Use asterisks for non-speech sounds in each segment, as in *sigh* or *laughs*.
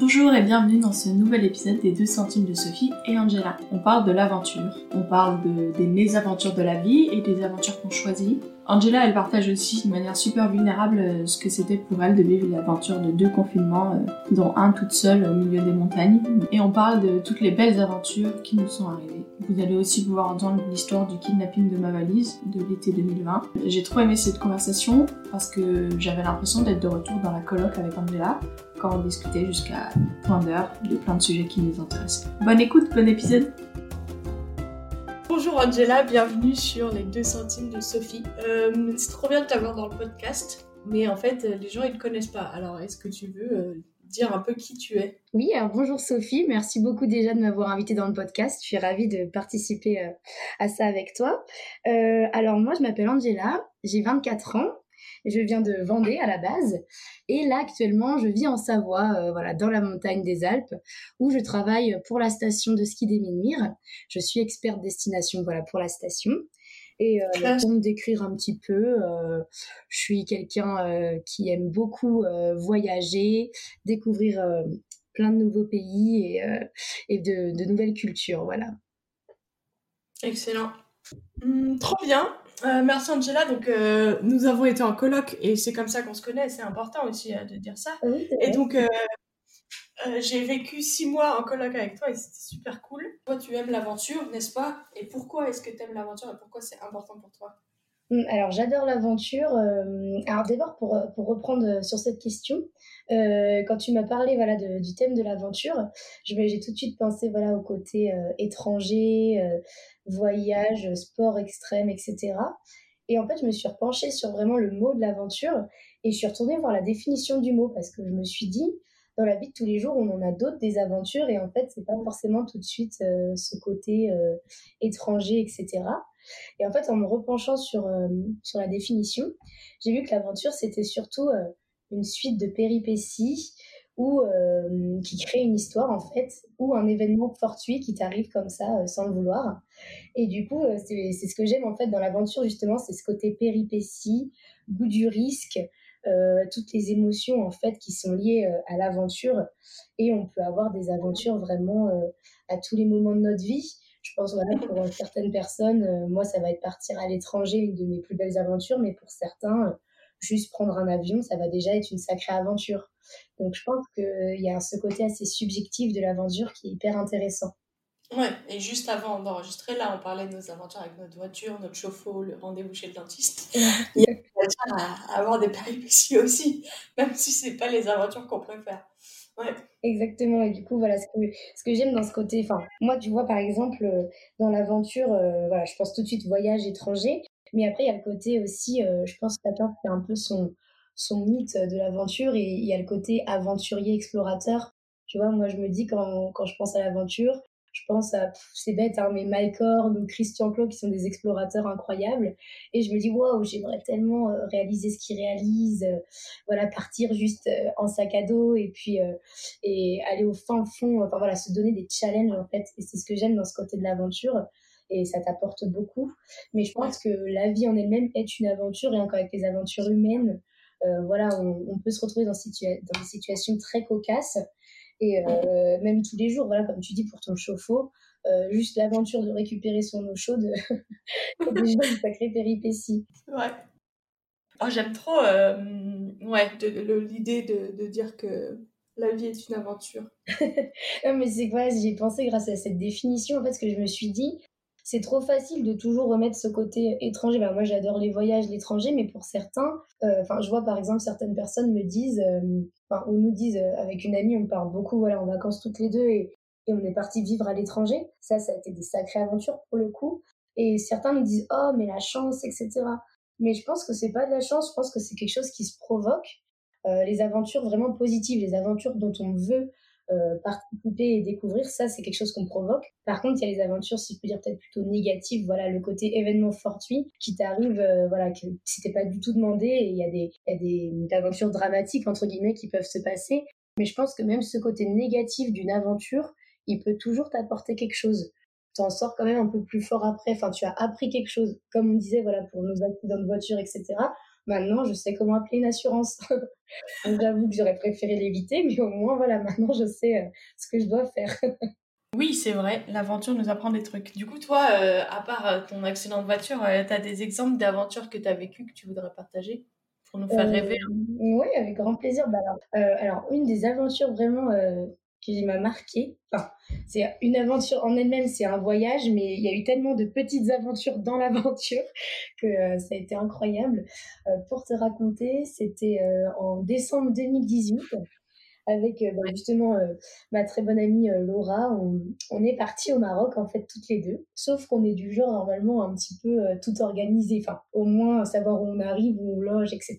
Bonjour et bienvenue dans ce nouvel épisode des 2 centimes de Sophie et Angela. On parle de l'aventure, on parle de, des mésaventures de la vie et des aventures qu'on choisit. Angela, elle partage aussi de manière super vulnérable euh, ce que c'était pour elle de vivre l'aventure de deux confinements, euh, dont un toute seule au milieu des montagnes. Et on parle de toutes les belles aventures qui nous sont arrivées. Vous allez aussi pouvoir entendre l'histoire du kidnapping de ma valise de l'été 2020. J'ai trop aimé cette conversation parce que j'avais l'impression d'être de retour dans la colloque avec Angela quand on discutait jusqu'à point d'heure de plein de sujets qui nous intéressent. Bonne écoute, bon épisode Bonjour Angela, bienvenue sur les 2 centimes de Sophie. Euh, c'est trop bien de t'avoir dans le podcast, mais en fait les gens ils ne connaissent pas. Alors est-ce que tu veux euh, dire un peu qui tu es? Oui, alors bonjour Sophie, merci beaucoup déjà de m'avoir invitée dans le podcast. Je suis ravie de participer euh, à ça avec toi. alors moi je m'appelle Angela, j'ai 24 ans je viens de Vendée à la base. Et là, actuellement, je vis en Savoie, euh, voilà, dans la montagne des Alpes, où je travaille pour la station de ski des Minmires. Je suis experte destination, voilà, pour la station. Et euh, pour me décrire un petit peu, euh, je suis quelqu'un qui aime beaucoup voyager, découvrir plein de nouveaux pays et, et de, de, nouvelles cultures, voilà. Excellent. Hum, trop bien. Euh, merci Angela. Donc, euh, nous avons été en colloque et c'est comme ça qu'on se connaît. C'est important aussi euh, de dire ça. et donc, j'ai vécu six mois en colloque avec toi et c'était super cool. Toi, tu aimes l'aventure, n'est-ce pas? Et pourquoi est-ce que tu aimes l'aventure et pourquoi c'est important pour toi? Alors j'adore l'aventure. alors d'abord pour, pour reprendre sur cette question, quand tu m'as parlé voilà du thème de l'aventure, j'ai tout de suite pensé voilà au côté étranger, voyage, sport extrême, etc. Et en fait, je me suis repenchée sur vraiment le mot de l'aventure et je suis retournée voir la définition du mot parce que je me suis dit, dans la vie de tous les jours, on en a d'autres des aventures et en fait, c'est pas forcément tout de suite euh, ce côté euh, étranger, etc. Et en fait, en me repenchant sur, euh, sur la définition, j'ai vu que l'aventure, c'était surtout une suite de péripéties ou euh, qui crée une histoire en fait, ou un événement fortuit qui t'arrive comme ça euh, sans le vouloir. Et du coup, euh, c'est ce que j'aime en fait dans l'aventure justement, c'est ce côté péripétie, goût du risque, toutes les émotions en fait qui sont liées à l'aventure. Et on peut avoir des aventures vraiment à tous les moments de notre vie. Je pense voilà pour certaines personnes, moi ça va être partir à l'étranger, une de mes plus belles aventures, mais pour certains, juste prendre un avion, ça va déjà être une sacrée aventure. Donc je pense qu'il y a ce côté assez subjectif de l'aventure qui est hyper intéressant. Ouais, et juste avant d'enregistrer, là, on parlait de nos aventures avec notre voiture, notre chauffe-eau, le rendez-vous chez le dentiste. Il y a à avoir des péripéties aussi, même si c'est pas les aventures qu'on préfère. Exactement, et du coup, voilà, ce que, ce que j'aime dans ce côté, enfin, moi, tu vois, par exemple, euh, dans l'aventure, euh, voilà, je pense tout de suite voyage étranger, mais après, il y a le côté aussi, euh, je pense que chacun fait un peu son, son mythe de l'aventure et il y a le côté aventurier explorateur. Tu vois, moi je me dis quand, quand je pense à l'aventure, je pense à, c'est bête, hein, mais Mike Horn ou Christian Clot qui sont des explorateurs incroyables. Et je me dis, waouh, j'aimerais tellement euh, réaliser ce qu'ils réalisent. Euh, voilà, partir juste euh, en sac à dos et puis et aller au fin fond. Enfin voilà, se donner des challenges en fait. Et c'est ce que j'aime dans ce côté de l'aventure. Et ça t'apporte beaucoup. Mais je pense que la vie en elle-même est une aventure et encore avec les aventures humaines, voilà, on, peut se retrouver dans, dans, des situations très cocasses. Et euh, même tous les jours, voilà, comme tu dis pour ton chauffe-eau, euh, juste l'aventure de récupérer son eau chaude, *laughs* c'est déjà une sacrée péripétie. Ouais. Oh, J'aime trop ouais, l'idée de, de, dire que la vie est une aventure. *laughs* non, mais c'est quoi J'ai pensé grâce à cette définition, en fait, ce que je me suis dit, c'est trop facile de toujours remettre ce côté étranger. Bah, moi, j'adore les voyages, l'étranger, mais pour certains, euh, enfin, je vois par exemple certaines personnes me disent, euh, enfin, ou nous disent euh, avec une amie, on part beaucoup, voilà, en vacances toutes les deux et, et on est parti vivre à l'étranger. Ça, ça a été des sacrées aventures pour le coup. Et certains nous disent, oh, mais la chance, etc. Mais je pense que c'est pas de la chance, je pense que c'est quelque chose qui se provoque. les aventures vraiment positives, les aventures dont on veut euh, participer et découvrir, ça c'est quelque chose qu'on provoque. Par contre, il y a les aventures, si je peux dire peut-être plutôt négatives, voilà, le côté événement fortuit qui t'arrive, euh, voilà, que c'était pas du tout demandé il y a des, y a des aventures dramatiques entre guillemets qui peuvent se passer. Mais je pense que même ce côté négatif d'une aventure, il peut toujours t'apporter quelque chose. Tu en sors quand même un peu plus fort après. Enfin, tu as appris quelque chose. Comme on disait, voilà, pour nos accidents de voiture, etc Maintenant, je sais comment appeler une assurance. *laughs* J'avoue que j'aurais préféré l'éviter, mais au moins, voilà, maintenant, je sais ce que je dois faire. *laughs* Oui, c'est vrai, l'aventure nous apprend des trucs. Du coup, toi, à part ton accident de voiture, tu as des exemples d'aventures que tu as vécues que tu voudrais partager pour nous faire rêver? Oui, avec grand plaisir. Bah, alors, alors, une des aventures vraiment qui m'a marqué. Enfin, c'est une aventure en elle-même, c'est un voyage, mais il y a eu tellement de petites aventures dans l'aventure *laughs* que euh, ça a été incroyable. Euh, pour te raconter, c'était euh, en décembre 2018 avec bah, justement ma très bonne amie Laura. On, on est parti au Maroc en fait toutes les deux, sauf qu'on est du genre normalement un petit peu tout organisé, enfin au moins savoir où on arrive, où on loge, etc.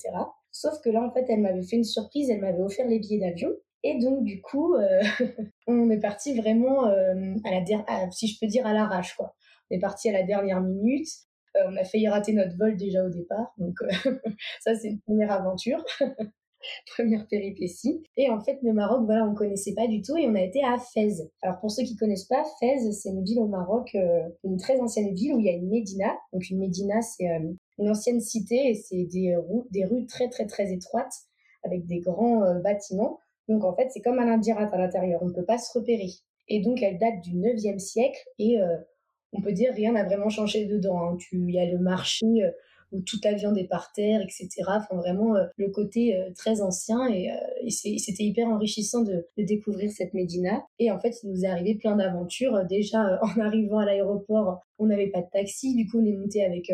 Sauf que là en fait elle m'avait fait une surprise, elle m'avait offert les billets d'avion et donc, du coup, euh, *laughs* on est parti vraiment, euh, à la si je peux dire, à l'arrache. On est parti à la dernière minute. Euh, on a failli rater notre vol déjà au départ. Donc, *laughs* ça, c'est une première aventure. *laughs* première péripétie. Et en fait, le Maroc, voilà, on connaissait pas du tout et on a été à Fès. Alors pour ceux qui connaissent pas, Fès, c'est une ville au Maroc, une très ancienne ville où il y a une médina. Donc une médina, c'est une ancienne cité et c'est des, des rues très très très étroites avec des grands bâtiments. Donc en fait, c'est comme un indirate à l'intérieur, on ne peut pas se repérer. Et donc elle date du 9e siècle et euh, on peut dire rien n'a vraiment changé dedans. Hein. Il y a le marché euh, où toute la viande est par terre, etc. Enfin vraiment euh, le côté très ancien et, c'était hyper enrichissant de, découvrir cette Médina. Et en fait, il nous est arrivé plein d'aventures. Déjà *laughs* en arrivant à l'aéroport, on n'avait pas de taxi, du coup on est monté avec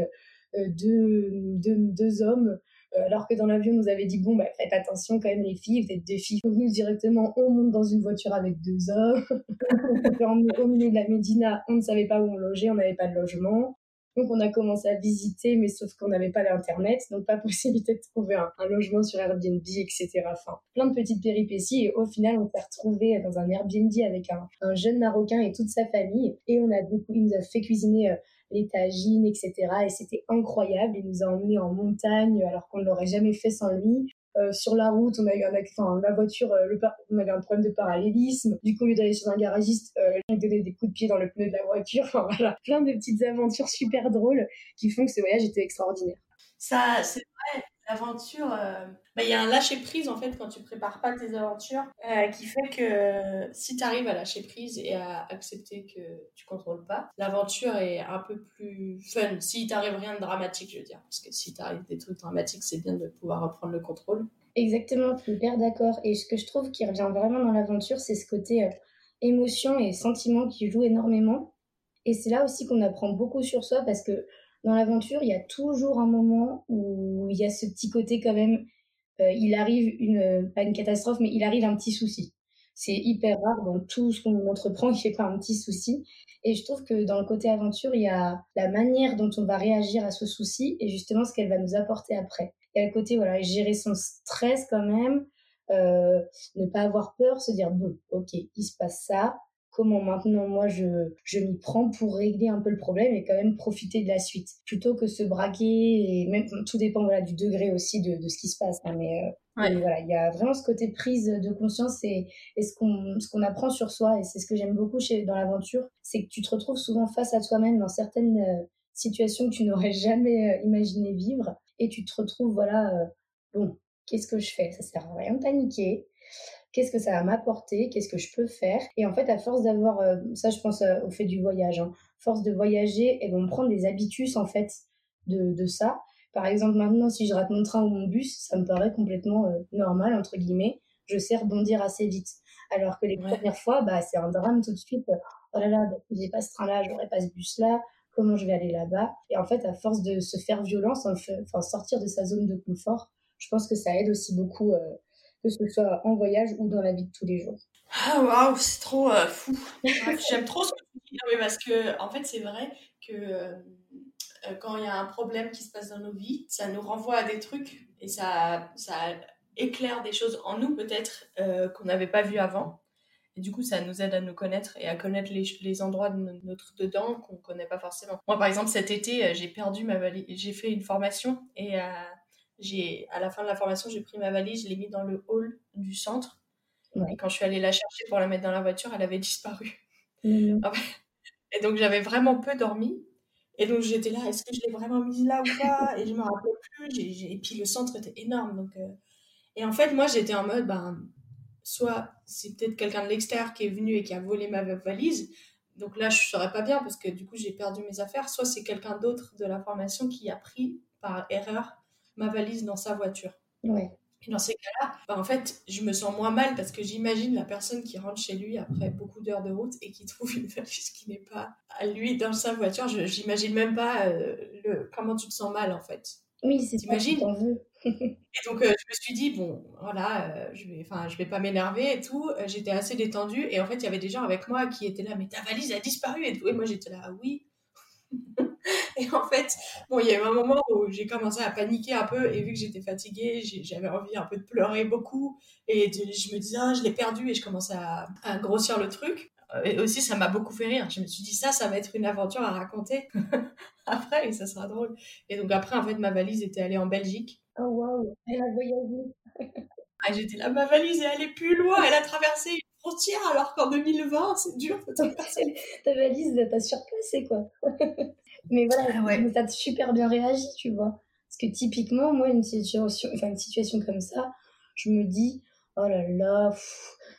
deux, deux, hommes alors que dans l'avion, on nous avait dit bon, bah, faites attention quand même les filles, vous êtes deux filles. Donc nous directement, on monte dans une voiture avec deux hommes. *laughs* au milieu de la Médina, on ne savait pas où on logeait, on n'avait pas de logement. Donc on a commencé à visiter, mais sauf qu'on n'avait pas d'internet, donc pas *laughs* possibilité de trouver un, logement sur Airbnb, etc. Enfin, plein de petites péripéties. Et au final, on s'est retrouvé dans un Airbnb avec un, jeune Marocain et toute sa famille. Et on a beaucoup, il nous a fait cuisiner euh, les tagines, etc. Et c'était incroyable. Il nous a emmenés en montagne alors qu'on ne l'aurait jamais fait sans lui. Euh, sur la route, on a eu un, enfin, la voiture, euh, le on avait un problème de parallélisme. Du coup, au lieu d'aller sur un garagiste, euh, il donnait des coups de pied dans le pneu de la voiture. *laughs* Enfin voilà, plein de petites aventures super drôles qui font que ce voyage était extraordinaire. Ça, c'est vrai, l'aventure, euh, bah, il y a un lâcher prise en fait quand tu prépares pas tes aventures euh, qui fait que si tu arrives à lâcher prise et à accepter que tu contrôles pas, l'aventure est un peu plus fun. Si t'arrive rien de dramatique, je veux dire, parce que si t'arrive des trucs dramatiques, c'est bien de pouvoir reprendre le contrôle. Exactement, je suis hyper d'accord. Et ce que je trouve qui revient vraiment dans l'aventure, c'est ce côté euh, émotion et sentiment qui joue énormément. Et c'est là aussi qu'on apprend beaucoup sur soi parce que dans l'aventure, il y a toujours un moment où il y a ce petit côté quand même, euh, il arrive une, pas une catastrophe, mais il arrive un petit souci. C'est hyper rare dans tout ce qu'on entreprend qu'il n'y ait pas un petit souci. Et je trouve que dans le côté aventure, il y a la manière dont on va réagir à ce souci et justement ce qu'elle va nous apporter après. Et à côté, voilà, gérer son stress quand même, euh, ne pas avoir peur, se dire bon, ok, il se passe ça, comment maintenant moi je, je m'y prends pour régler un peu le problème et quand même profiter de la suite. Plutôt que se braquer et même tout dépend voilà du degré aussi de, de ce qui se passe hein, mais, euh, voilà il y a vraiment ce côté prise de conscience et, et ce qu'on ce qu'on apprend sur soi et c'est ce que j'aime beaucoup chez dans l'aventure c'est que tu te retrouves souvent face à toi-même dans certaines euh, situations que tu n'aurais jamais euh, imaginé vivre et tu te retrouves voilà bon qu'est-ce que je fais? Ça sert à rien de paniquer qu'est-ce que ça va m'apporter, qu'est-ce que je peux faire. Et en fait, à force d'avoir, euh, ça je pense euh, au fait du voyage, hein, force de voyager, et vont prendre des habitudes en fait de, de, ça. Par exemple, maintenant, si je rate mon train ou mon bus, ça me paraît complètement euh, normal, entre guillemets. Je sais rebondir assez vite. Alors que les premières fois, bah, c'est un drame tout de suite. Oh là là, bah, j'ai pas ce train-là, j'aurais pas ce bus-là, comment je vais aller là-bas? Et en fait, à force de se faire violence, enfin sortir de sa zone de confort, je pense que ça aide aussi beaucoup que ce soit en voyage ou dans la vie de tous les jours. Ah waouh, c'est trop euh, fou. J'aime trop ce que tu dis. parce que en fait, c'est vrai que euh, euh, quand il y a un problème qui se passe dans nos vies, ça nous renvoie à des trucs et ça, ça éclaire des choses en nous peut-être qu'on n'avait pas vu avant. Et du coup, ça nous aide à nous connaître et à connaître les, les endroits de notre dedans qu'on connaît pas forcément. Moi, par exemple, cet été, j'ai perdu ma valise. J'ai fait une formation et j'ai à la fin de la formation, j'ai pris ma valise, je l'ai mis dans le hall du centre. Et quand je suis allée la chercher pour la mettre dans la voiture, elle avait *laughs* disparu. Mmh. Et donc j'avais vraiment peu dormi. Et donc j'étais là, est-ce que je l'ai vraiment mise là ou pas? Et je me rappelais plus. Et puis le centre était énorme. Donc, euh, Et en fait, moi j'étais en mode, ben, soit c'est peut-être quelqu'un de l'extérieur qui est venu et qui a volé ma valise. Donc là, je ne saurais pas bien parce que du coup, j'ai perdu mes affaires. Soit c'est quelqu'un d'autre de la formation qui a pris par erreur ma valise dans sa voiture. Ouais. Et dans ces cas-là, bah, en fait, je me sens moins mal parce que j'imagine la personne qui rentre chez lui après beaucoup d'heures de route et qui trouve une *laughs* valise qui n'est pas à lui dans sa voiture. Je j'imagine même pas euh, le, comment tu te sens mal en fait. Oui, c'est T'imagines *laughs* Et donc euh, je me suis dit bon, voilà, euh, je vais, je vais pas m'énerver et tout. J'étais assez détendue et en fait, il y avait des gens avec moi qui étaient là, mais ta valise a disparu et tout. Et moi, j'étais là, oui. *laughs* Et en fait, bon, il y a eu un moment où j'ai commencé à paniquer un peu et vu que j'étais fatiguée, j'avais envie un peu de pleurer beaucoup et je me disais, ah, je l'ai perdu et je commençais à, grossir le truc. Euh, et aussi, ça m'a beaucoup fait rire. Je me suis dit, ça, ça va être une aventure à raconter *laughs* après et ça sera drôle. Et donc après, en fait, ma valise était allée en Belgique. Oh waouh, elle a voyagé. *laughs* ah, J'étais là, ma valise est allée plus loin, elle a traversé une frontière alors qu'en 2020, c'est dur. Ta valise t'a surpassé quoi. Mais voilà, ah ça a super bien réagi, tu vois. Parce que typiquement, moi, une situation, enfin, une situation comme ça, je me dis, oh là là,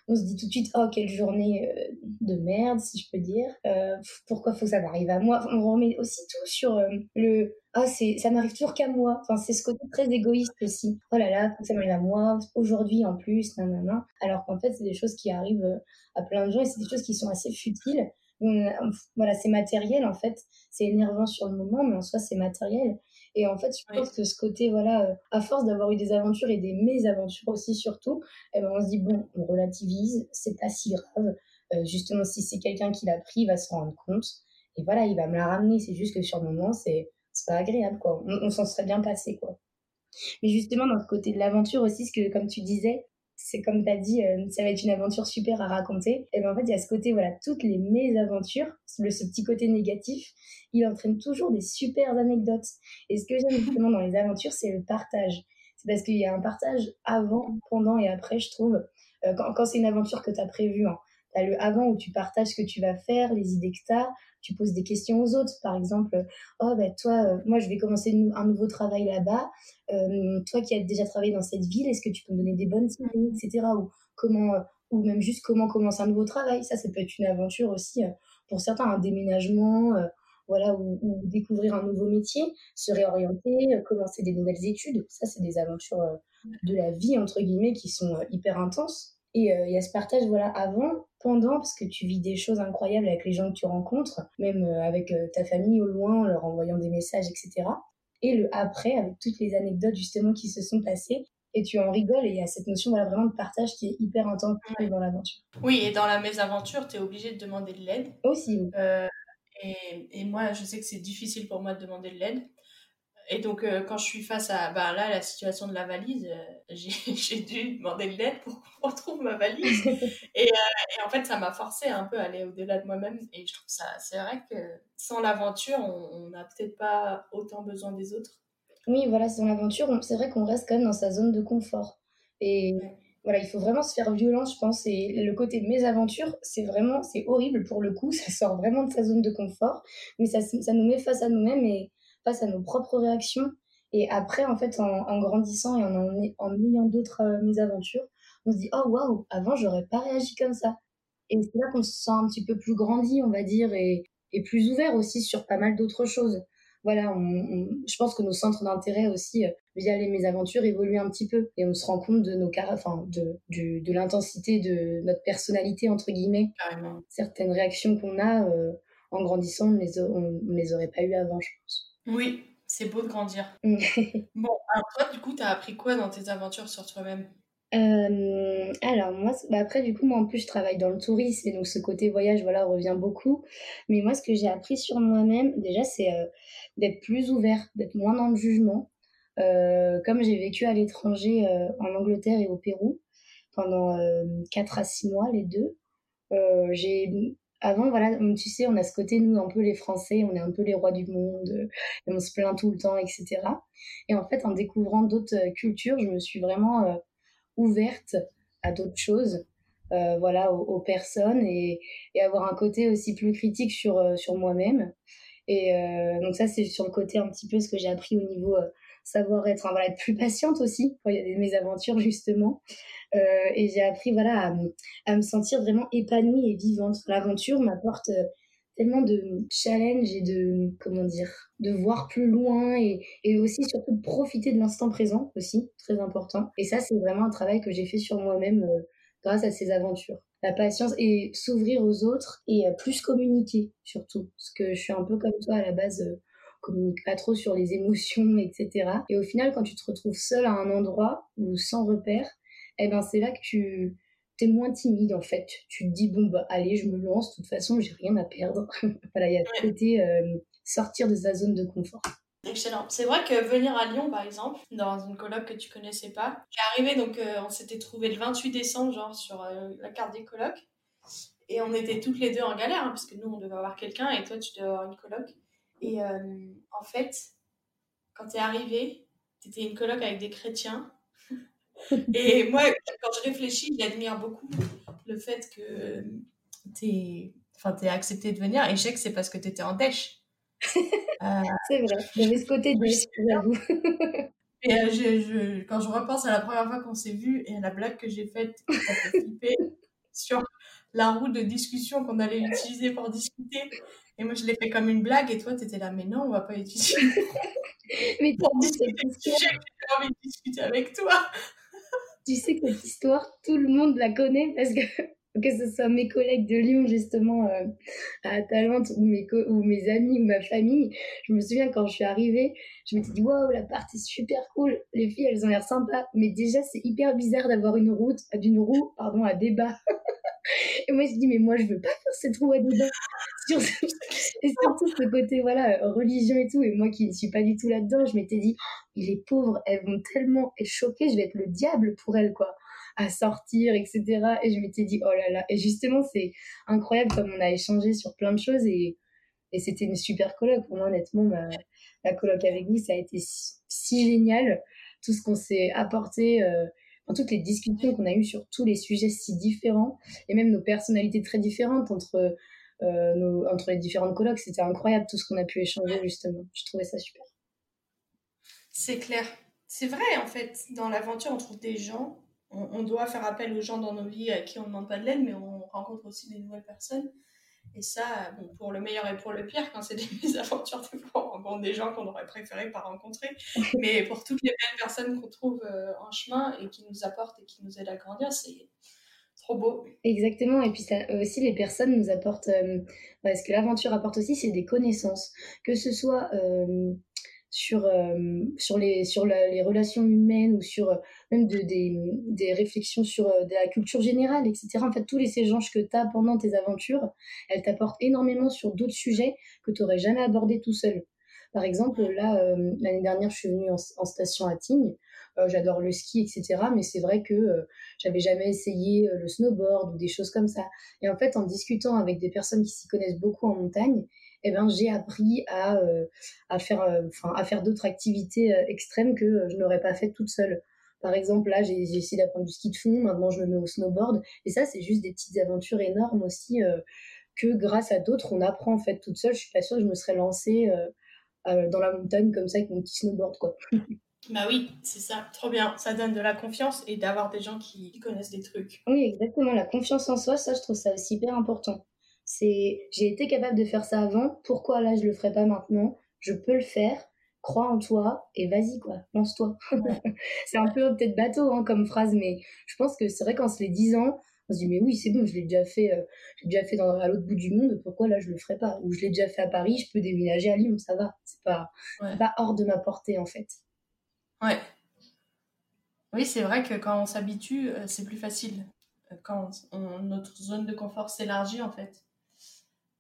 on se dit tout de suite, oh, quelle journée euh, de merde, si je peux dire. Euh, pourquoi faut que ça m'arrive à moi? On remet aussi tout sur euh, le, ah, c'est, ça m'arrive toujours qu'à moi. Enfin, c'est ce côté très égoïste aussi. Oh là là, faut que ça m'arrive à moi, aujourd'hui en plus, nanana. Alors qu'en fait, c'est des choses qui arrivent à plein de gens et c'est des choses qui sont assez futiles voilà, c'est matériel en fait. C'est énervant sur le moment, mais en soi, c'est matériel. Et en fait, je pense que ce côté, voilà, euh, à force d'avoir eu des aventures et des mésaventures aussi, surtout, eh ben, on se dit, bon, on relativise, c'est pas si grave. Euh, justement, si c'est quelqu'un qui l'a pris, il va se rendre compte. Et voilà, il va me la ramener. C'est juste que sur le moment, c'est pas agréable, quoi. On, on s'en serait bien passé, quoi. Mais justement, dans ce côté de l'aventure aussi, ce que, comme tu disais, c'est comme tu as dit, euh, ça va être une aventure super à raconter. Et bien en fait, il y a ce côté, voilà, toutes les mésaventures, le, ce petit côté négatif, il entraîne toujours des super anecdotes. Et ce que j'aime justement dans les aventures, c'est le partage. C'est parce qu'il y a un partage avant, pendant et après, je trouve. Euh, quand, quand c'est une aventure que tu as prévue, hein, tu as le avant où tu partages ce que tu vas faire, les idées que tu as, tu poses des questions aux autres. Par exemple, oh ben toi, euh, moi je vais commencer un nouveau travail là-bas. Euh, toi qui as déjà travaillé dans cette ville, est-ce que tu peux me donner des bonnes idées, etc. Ou comment, euh, ou même juste comment commencer un nouveau travail. Ça, ça peut être une aventure aussi pour certains, un déménagement. voilà, ou, ou, découvrir un nouveau métier, se réorienter, commencer des nouvelles études. Ça, c'est des aventures de la vie, entre guillemets, qui sont hyper intenses. Et il y a ce partage voilà, avant, pendant, parce que tu vis des choses incroyables avec les gens que tu rencontres, même euh, avec euh, ta famille au loin, leur envoyant des messages, etc. Et le après, avec toutes les anecdotes justement qui se sont passées, et tu en rigoles et il y a cette notion voilà, vraiment de partage qui est hyper intense dans l'aventure. Oui, et dans la mésaventure, tu es obligé de demander de l'aide. Aussi. Euh, et, et, moi, je sais que c'est difficile pour moi de demander de l'aide et donc, euh, quand je suis face à bah, là, la situation de la valise, euh, *laughs* j'ai dû demander de l'aide pour qu'on retrouve ma valise. *laughs* et, euh, et, en fait, ça m'a forcé un peu à aller au-delà de moi-même. Et je trouve ça, c'est vrai que sans l'aventure, on n'a peut-être pas autant besoin des autres. Oui, voilà, sans l'aventure, c'est vrai qu'on reste quand même dans sa zone de confort. Et voilà, il faut vraiment se faire violence, je pense. Et le côté de mes aventures, c'est vraiment, c'est horrible pour le coup. *laughs* Ça sort vraiment de sa zone de confort. Mais ça, ça nous met face à nous-mêmes et face à nos propres réactions. Et après, en fait, en, grandissant et en, en, ayant d'autres euh, mésaventures, on se dit Oh waouh, avant, j'aurais pas réagi comme ça. Et c'est là qu'on se sent un petit peu plus grandi, on va dire, et, et plus ouvert aussi sur pas mal d'autres choses. Voilà, on, je pense que nos centres d'intérêt aussi, euh, via les mésaventures, évoluent un petit peu. Et on se rend compte de nos enfin, de, de l'intensité de notre personnalité, entre guillemets. Certaines réactions qu'on a euh, en grandissant, on ne les, on les aurait pas eues avant, je pense. Oui, c'est beau de grandir. Mm. *laughs* bon, alors toi, du coup, tu as appris quoi dans tes aventures sur toi-même? Euh, alors moi, bah après du coup moi en plus je travaille dans le tourisme et donc ce côté voyage voilà revient beaucoup. Mais moi ce que j'ai appris sur moi-même déjà c'est euh, d'être plus ouvert, d'être moins dans le jugement. Euh, comme j'ai vécu à l'étranger en Angleterre et au Pérou pendant 4 à 6 mois les deux, j'ai avant, voilà, tu sais, on a ce côté, nous, un peu les Français, on est un peu les rois du monde, et on se plaint tout le temps, etc. Et en fait, en découvrant d'autres euh, cultures, je me suis vraiment euh, ouverte à d'autres choses, euh, voilà, aux, personnes, et, et, avoir un côté aussi plus critique sur, sur moi-même. Et donc ça, c'est sur le côté un petit peu ce que j'ai appris au niveau savoir être, voilà, être plus patiente aussi quand il y a des mésaventures justement. et j'ai appris voilà à, me sentir vraiment épanouie et vivante. L'aventure m'apporte tellement de challenge et de, comment dire, de voir plus loin et, et aussi surtout de profiter de l'instant présent aussi, très important. Et ça, c'est vraiment un travail que j'ai fait sur moi-même euh, grâce à ces aventures. La patience et s'ouvrir aux autres et euh, plus communiquer surtout. Parce que je suis un peu comme toi à la base, euh, communique pas trop sur les émotions, etc. Et au final, quand tu te retrouves seul à un endroit ou sans repère, eh ben c'est là que tu t'es moins timide en fait. Tu te dis, bon, bah allez, je me lance, de toute façon, j'ai rien à perdre. *laughs* voilà, il y a le côté euh, sortir de sa zone de confort. Excellent. C'est vrai que venir à Lyon, par exemple, dans une coloc que tu connaissais pas, j'ai arrivé, donc euh, on s'était trouvé le 28 décembre, genre sur euh, la carte des colocs, et on était toutes les deux en galère, hein, parce que nous, on devait avoir quelqu'un, et toi, tu devais avoir une coloc. Et en fait, quand t'es arrivé, t'étais une coloc avec des chrétiens, *laughs* et moi, quand je réfléchis, j'admire beaucoup le fait que tu es, enfin, accepté de venir. Et je sais que c'est parce que tu étais en dèche. *laughs* Euh, c'est vrai, j'avais ce côté dèche, j'avoue. *laughs* Et euh, je, je, quand je repense à la première fois qu'on s'est vu et à la blague que j'ai faite, sur la route de discussion qu'on allait utiliser pour discuter. Et moi, je l'ai fait comme une blague et toi, tu étais là, mais non, on va pas utiliser. *laughs* mais pour discuter j'ai envie de discuter avec toi. *laughs* Tu sais que cette histoire, tout le monde la connaît parce que *laughs* que ce soit mes collègues de Lyon justement euh, à Talente ou mes, ou mes amis ou ma famille, je me souviens quand je suis arrivée, je m'étais dit waouh la partie super cool, les filles elles ont l'air sympas, mais déjà c'est hyper bizarre d'avoir une route d'une roue pardon à débat et moi, je dis, mais moi, je veux pas faire cette roue à débat. et surtout ce côté, voilà, religion et tout. Et moi qui ne suis pas du tout là-dedans, je m'étais dit, il est pauvre, elles vont tellement être choquées, je vais être le diable pour elles, quoi, à sortir, etc. Et je m'étais dit, oh là là. Et justement, c'est incroyable comme on a échangé sur plein de choses et, et c'était une super colloque. Pour moi, honnêtement, la colloque avec vous, ça a été si, génial. Tout ce qu'on s'est apporté. Euh, toutes les discussions qu'on a eues sur tous les sujets si différents, et même nos personnalités très différentes entre, euh, nos, entre les différentes colloques, c'était incroyable tout ce qu'on a pu échanger justement. Je trouvais ça super. C'est clair. C'est vrai en fait, dans l'aventure on trouve des gens, on, doit faire appel aux gens dans nos vies à qui on ne demande pas de l'aide, mais on rencontre aussi des nouvelles personnes. Et ça, bon, pour le meilleur et pour le pire, quand c'est *laughs* des mésaventures, des fois, on rencontre des gens qu'on aurait préféré pas rencontrer. *laughs* Mais pour toutes les belles personnes qu'on trouve euh, en chemin et qui nous apportent et qui nous aident à grandir, c'est trop beau. Exactement. Et puis ça, aussi, les personnes nous apportent. Euh, ce que l'aventure apporte aussi, c'est des connaissances. Que ce soit. Euh, sur, euh, sur, les, sur les relations humaines ou sur euh, même de, des, des, réflexions sur euh, la culture générale, etc. En fait, tous les échanges que tu as pendant tes aventures, elles t'apportent énormément sur d'autres sujets que tu n'aurais jamais abordés tout seul. Par exemple, là, l'année dernière, je suis venue en, station à Tignes. J'adore le ski, etc. Mais c'est vrai que j'avais jamais essayé le snowboard ou des choses comme ça. Et en fait, en discutant avec des personnes qui s'y connaissent beaucoup en montagne, eh ben, j'ai appris à, euh, à faire, euh, enfin, à faire d'autres activités euh, extrêmes que je n'aurais pas faites toute seule. Par exemple, là, j'ai essayé d'apprendre du ski de fond, maintenant je me mets au snowboard. Et ça, c'est juste des petites aventures énormes aussi que grâce à d'autres, on apprend en fait toute seule. Je suis pas sûre que je me serais lancée dans la montagne comme ça avec mon petit snowboard, quoi. *laughs* Bah oui, c'est ça, trop bien. Ça donne de la confiance et d'avoir des gens qui connaissent des trucs. Oui, exactement. La confiance en soi, ça, je trouve ça aussi hyper important. C'est j'ai été capable de faire ça avant, pourquoi là je le ferai pas maintenant? Je peux le faire, crois en toi et vas-y quoi, lance-toi. *laughs* c'est un peu peut-être bateau hein, comme phrase, mais je pense que c'est vrai qu'en se les disant, on se dit mais oui c'est bon, je l'ai déjà fait, euh, j'ai déjà fait dans, à l'autre bout du monde, pourquoi là je le ferai pas? Ou je l'ai déjà fait à Paris, je peux déménager à Lyon, ça va, c'est pas, pas hors de ma portée en fait. Ouais. Oui, c'est vrai que quand on s'habitue, euh, c'est plus facile. Quand notre zone de confort s'élargit en fait.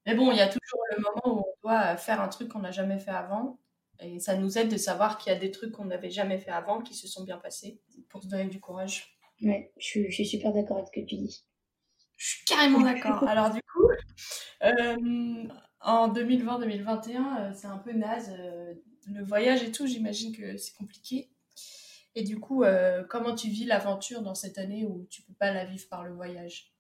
Mais bon, il y a toujours le moment où on doit faire un truc qu'on n'a jamais fait avant. Et ça nous aide de savoir qu'il y a des trucs qu'on n'avait jamais fait avant qui se sont bien passés pour se donner du courage. Ouais, je suis, super d'accord avec ce que tu dis. Je suis carrément d'accord. Alors du coup, euh, en 2020-2021, euh, c'est un peu naze. Euh, le voyage et tout, j'imagine que c'est compliqué. Et du coup, comment tu vis l'aventure dans cette année où tu peux pas la vivre par le voyage?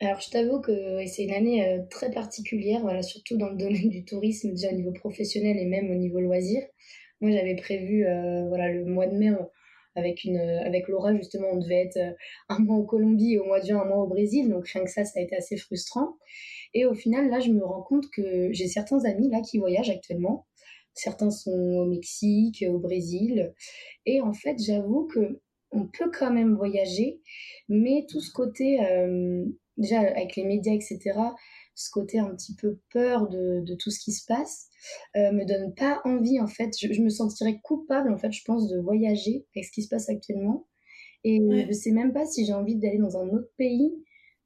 Alors, je t'avoue que c'est une année euh, très particulière, voilà, surtout dans le domaine *laughs* du tourisme, déjà au niveau professionnel et même au niveau loisir. Moi, j'avais prévu, euh, voilà, le mois de mai, avec, une, avec Laura, justement, on devait être euh, un mois en Colombie et au mois de juin, un mois au Brésil. Donc, rien que ça, ça a été assez frustrant. Et au final, là, je me rends compte que j'ai certains amis là qui voyagent actuellement. Certains sont au Mexique, au Brésil. Et en fait, j'avoue que on peut quand même voyager, mais tout ce côté, euh, déjà avec les médias, etc., ce côté un petit peu peur de, de tout ce qui se passe, euh, me donne pas envie, en fait. Je, me sentirais coupable, en fait, je pense, de voyager avec ce qui se passe actuellement. Et je sais même pas si j'ai envie d'aller dans un autre pays,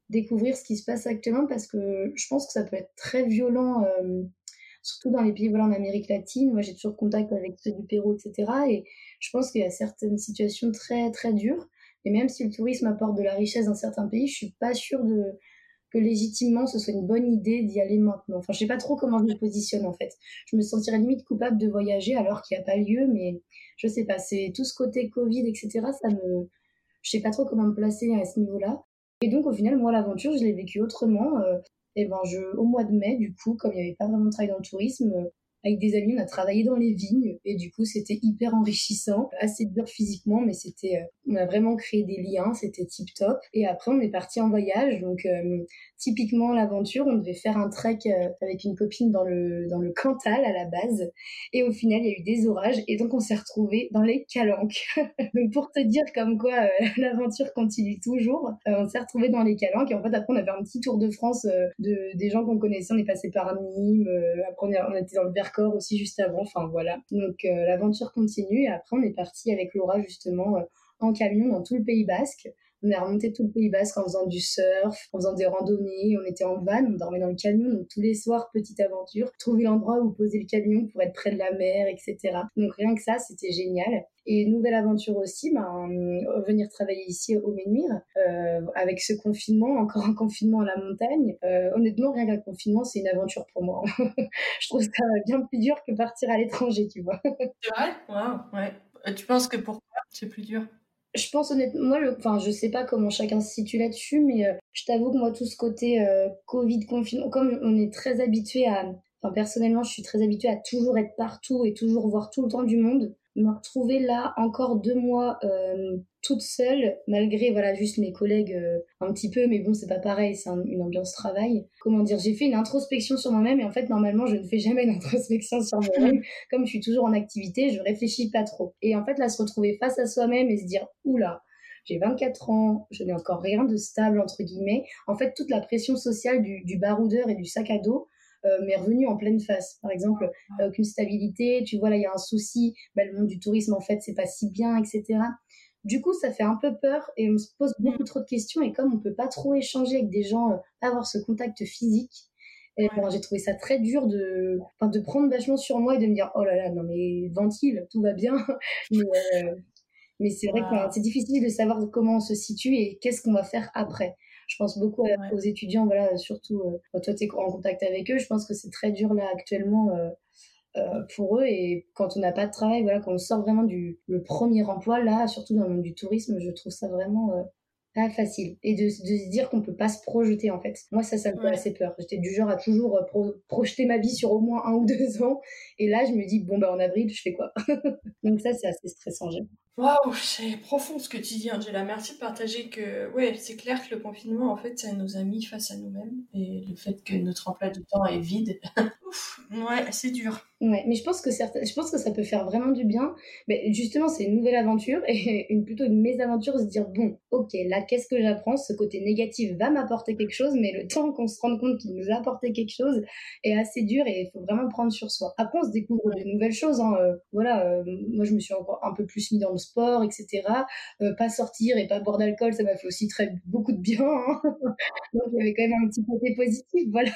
découvrir ce qui se passe actuellement, parce que je pense que ça peut être très violent. Euh, surtout dans les pays voilà, en Amérique latine. Moi, j'ai toujours contact avec ceux du Pérou, etc. Et je pense qu'il y a certaines situations très, très dures. Et même si le tourisme apporte de la richesse dans certains pays, je suis pas sûre que légitimement ce soit une bonne idée d'y aller maintenant. Enfin, je sais pas trop comment je me positionne en fait. Je me sentirais limite coupable de voyager alors qu'il n'y a pas lieu, mais je sais pas. C'est tout ce côté Covid, etc. Ça me, je sais pas trop comment me placer à ce niveau-là. Et donc au final, moi l'aventure, je l'ai vécue autrement. Euh, et ben je, au mois de mai, du coup, comme il n'y avait pas vraiment de travail dans le tourisme, avec des amis, on a travaillé dans les vignes et du coup c'était hyper enrichissant, assez dur physiquement, mais c'était, euh, on a vraiment créé des liens, c'était tip top. Et après on est parti en voyage, donc euh, typiquement l'aventure, on devait faire un trek euh, avec une copine dans le dans le Cantal à la base, et au final il y a eu des orages et donc on s'est retrouvé dans les Calanques. *laughs* donc pour te dire comme quoi l'aventure continue toujours, on s'est retrouvé dans les Calanques et en fait après on avait un petit tour de France de des gens qu'on connaissait, on est passé par Nîmes, après on, on était dans le Vercors aussi juste avant. Enfin voilà. Donc euh, l'aventure continue et après on est parti avec Laura justement euh, en camion dans tout le Pays Basque. On est remonté tout le Pays Basque en faisant du surf, en faisant des randonnées, on était en van, on dormait dans le camion, donc tous les soirs, petite aventure, trouver l'endroit où poser le camion pour être près de la mer, etc. Donc rien que ça, c'était génial. Et nouvelle aventure aussi, ben, venir travailler ici au Ménuire, euh, avec ce confinement, encore un confinement à la montagne. Euh, honnêtement, rien qu'un confinement, c'est une aventure pour moi. *laughs* je trouve ça bien plus dur que partir à l'étranger, tu vois. c'est vrai? Wow, ouais. Euh, tu penses que pourquoi c'est plus dur? Je pense honnêtement, moi, le, enfin, je sais pas comment chacun se situe là-dessus, mais euh, je t'avoue que moi, tout ce côté euh, Covid, confinement, comme on est très habitué à, enfin, personnellement, je suis très habituée à toujours être partout et toujours voir tout le temps du monde me retrouver là encore deux mois euh, toute seule, malgré voilà juste mes collègues euh, un petit peu, mais bon c'est pas pareil, c'est une ambiance travail. Comment dire, j'ai fait une introspection sur moi-même et en fait normalement je ne fais jamais *laughs* d'introspection sur moi-même. Comme je suis toujours en activité, je réfléchis pas trop. Et en fait là se retrouver face à soi-même et se dire oula, j'ai 24 ans, je n'ai encore rien de stable entre guillemets. En fait toute la pression sociale du, du baroudeur et du sac à dos euh, mais revenu en pleine face. Par exemple, aucune stabilité, tu vois, là, il y a un souci, bah, le monde du tourisme, en fait, c'est pas si bien, etc. Du coup, ça fait un peu peur et on se pose beaucoup mm. trop de questions. Et comme on peut pas trop échanger avec des gens, euh, avoir ce contact physique, et bon, j'ai trouvé ça très dur de, de prendre vachement sur moi et de me dire, oh là là, non mais ventile, tout va bien. *laughs* mais, euh, mais c'est vrai que c'est difficile de savoir comment on se situe et qu'est-ce qu'on va faire après je pense beaucoup aux étudiants, voilà, surtout, euh, toi, tu es en contact avec eux, je pense que c'est très dur là actuellement euh, euh, pour eux. Et quand on n'a pas de travail, voilà, quand on sort vraiment du le premier emploi, là, surtout dans le monde du tourisme, je trouve ça vraiment pas facile. Et de, de se dire qu'on peut pas se projeter, en fait. Moi, ça, ça me fait assez peur. J'étais du genre à toujours projeter ma vie sur au moins un *laughs* ou deux ans. Et là, je me dis, bon, bah, en avril, je fais quoi? *laughs* Donc ça, c'est assez stressant, j'aime. Waouh, c'est profond ce que tu dis, Angela. Merci de partager que, ouais, c'est clair que le confinement, en fait, ça nous a mis face à nous-mêmes. Et le fait que notre emploi du temps est vide, *laughs* Ouf, ouais, c'est dur. Ouais, mais je pense que je pense que ça peut faire vraiment du bien. Mais justement, c'est une nouvelle aventure *laughs* et une, plutôt une mésaventure, se dire, bon, ok, là, qu'est-ce que j'apprends? Ce côté négatif va m'apporter quelque chose, mais le temps qu'on se rende compte qu'il nous a apporté quelque chose est assez dur et il faut vraiment prendre sur soi. Après, on se découvre de nouvelles choses, hein. Euh, voilà, euh, moi, je me suis encore un peu plus mis dans le sport, etc. Euh, pas sortir et pas boire d'alcool, ça m'a fait aussi très beaucoup de bien. Hein. *laughs* donc il y avait quand même un petit côté positif, voilà.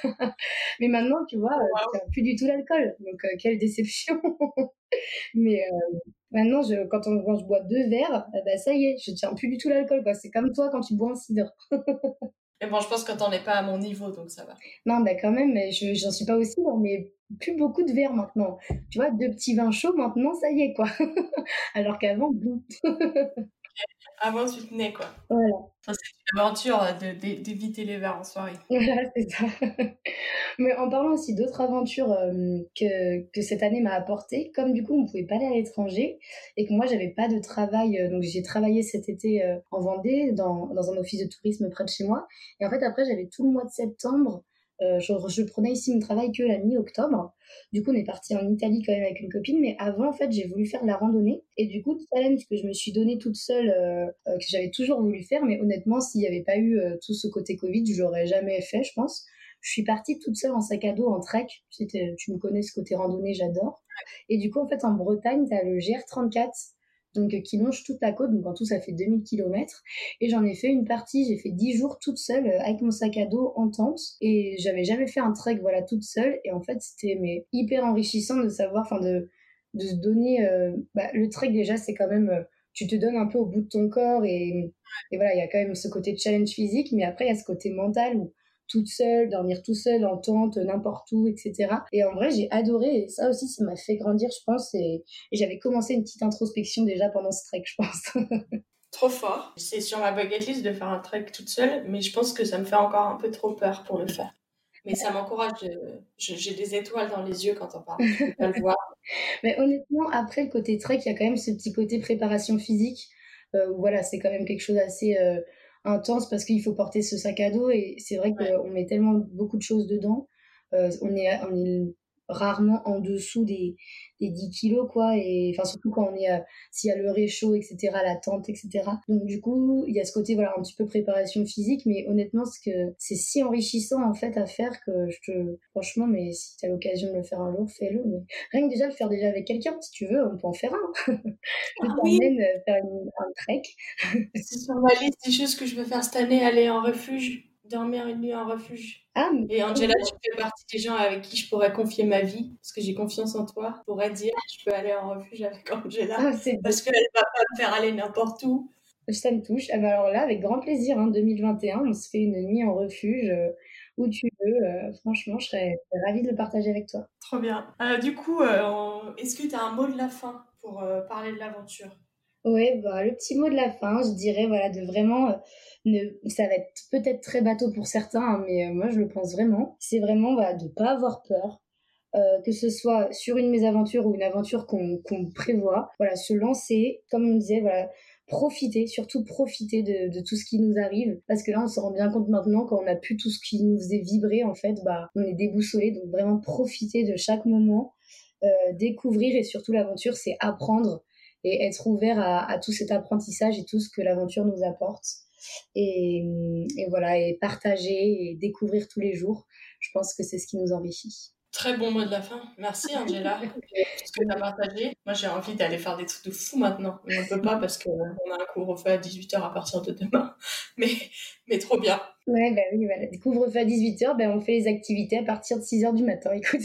Mais maintenant, tu vois, wow. plus du tout l'alcool. Donc euh, quelle déception. *laughs* Mais euh, maintenant, je, quand, on, quand je bois deux verres, bah, ça y est, je tiens plus du tout l'alcool. C'est comme toi quand tu bois un cidre. *laughs* Et bon, je pense que t'en es pas à mon niveau, donc ça va. Non, bah quand même, je j'en suis pas aussi, mais plus beaucoup de verres maintenant. Tu vois, deux petits vins chauds, maintenant, ça y est, quoi. *laughs* Alors qu'avant, *laughs* *laughs* avant tu tenais quoi. Voilà. c'est une aventure d'éviter les verres en soirée. *laughs* Voilà, c'est ça. *laughs* Mais en parlant aussi d'autres aventures euh, que, que cette année m'a apporté, comme du coup on pouvait pas aller à l'étranger et que moi j'avais pas de travail, euh, donc j'ai travaillé cet été euh, en Vendée dans, dans un office de tourisme près de chez moi. Et en fait après j'avais tout le mois de septembre euh, je, prenais ici mon travail que la mi-octobre. Du coup, on est parti en Italie quand même avec une copine. Mais avant, en fait, j'ai voulu faire de la randonnée. Et du coup, challenge que je me suis donné toute seule, euh, euh, que j'avais toujours voulu faire. Mais honnêtement, s'il n'y avait pas eu tout ce côté Covid, je l'aurais jamais fait, je pense. Je suis partie toute seule en sac à dos, en trek. Tu me connais ce côté randonnée, j'adore. Et du coup, en fait, en Bretagne, tu as le GR34 donc euh, qui longe toute la côte, donc en tout ça fait 2000 km. Et j'en ai fait une partie, j'ai fait 10 jours toute seule euh, avec mon sac à dos en tente. Et j'avais jamais fait un trek voilà toute seule. Et en fait c'était mais hyper enrichissant de savoir, enfin de, de se donner... Euh, bah, le trek déjà c'est quand même... tu te donnes un peu au bout de ton corps et, et voilà, il y a quand même ce côté challenge physique, mais après il y a ce côté mental où toute seule, dormir tout seul en tente, n'importe où, etc. Et en vrai, j'ai adoré. Et ça aussi, ça m'a fait grandir, je pense. Et, j'avais commencé une petite introspection déjà pendant ce trek, je pense. *laughs* trop fort. C'est sur ma bucket list de faire un trek toute seule, mais je pense que ça me fait encore un peu trop peur pour le faire. Mais ça m'encourage. J'ai des étoiles dans les yeux quand on parle. Je peux pas le *laughs* voir. Mais honnêtement, après le côté trek, il y a quand même ce petit côté préparation physique. Euh, voilà, c'est quand même quelque chose assez euh, intense parce qu'il faut porter ce sac à dos et c'est vrai qu'on met tellement beaucoup de choses dedans. Euh, on, est, on est rarement en dessous des, des 10 kilos, quoi. Et enfin, surtout quand on est, euh, s'il y a le réchaud, etc., la tente, etc. Donc, du coup, il y a ce côté, voilà, un petit peu préparation physique, mais honnêtement, que c'est si enrichissant, en fait, à faire que je te, franchement, mais si tu as l'occasion de le faire un jour, fais-le. Mais rien que déjà le faire déjà avec quelqu'un, si tu veux, on peut en faire un. *laughs* je ah t'emmène euh, faire un trek. c'est sur ma liste des choses que je veux faire cette année, aller en refuge dormir une nuit en refuge. Ah, et Angela, tu fais partie des gens avec qui je pourrais confier ma vie, parce que j'ai confiance en toi. Je pourrais dire, je peux aller en refuge avec *laughs* Angela, ah, parce qu'elle va pas me faire aller n'importe où. Ça me touche. Ah bah alors là, avec grand plaisir, hein, 2021, on se fait une nuit en refuge. Euh, où tu veux. Euh, franchement, je serais, ravie de le partager avec toi. Trop bien. Euh, du coup, est-ce que tu as un mot de la fin pour parler de l'aventure? Oui, bah, le petit mot de la fin, je dirais voilà, de vraiment ça va être peut-être très bateau pour certains, hein, mais euh, moi je le pense vraiment. C'est vraiment de ne pas avoir peur, euh, que ce soit sur une mésaventure ou une aventure qu'on prévoit. Voilà, se lancer, comme on disait, voilà, profiter, surtout profiter de, tout ce qui nous arrive, parce que là on se rend bien compte maintenant quand on a plus tout ce qui nous faisait vibrer, en fait, bah on est déboussolé, donc vraiment profiter de chaque moment, euh, découvrir et surtout l'aventure, c'est apprendre et être ouvert à tout cet apprentissage et tout ce que l'aventure nous apporte et, voilà, et partager et découvrir tous les jours. Je pense que c'est ce qui nous enrichit. Très bon mot de la fin. Merci Angela *laughs* pour ce que tu as partagé. Moi j'ai envie d'aller faire des trucs de fou maintenant. Mais on ne peut pas *laughs* parce qu'on a un couvre-feu à 18h à partir de demain. *laughs* Mais, mais trop bien. Ouais, bah oui, voilà. Couvre-feu à 18h, ben on fait les activités à partir de 6h du matin. Écoute.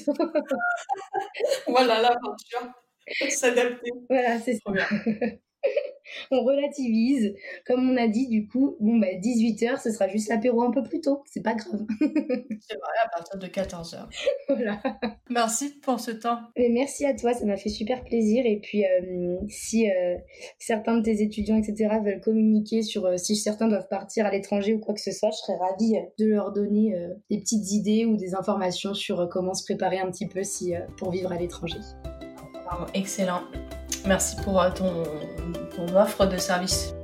voilà l'aventure. *laughs* S'adapter. Voilà, c'est trop bien. *laughs* on relativise. Comme on a dit, du coup, bon, bah, 18h, ce sera juste l'apéro un peu plus tôt. C'est pas grave. *laughs* c'est vrai, à partir de 14h. voilà. Merci pour ce temps. Et merci à toi, ça m'a fait super plaisir. Et puis, euh, si euh, certains de tes étudiants, etc., veulent communiquer sur euh, si certains doivent partir à l'étranger ou quoi que ce soit, je serais ravie de leur donner des petites idées ou des informations sur comment se préparer un petit peu si, pour vivre à l'étranger. Excellent. Merci pour ton, ton offre de service.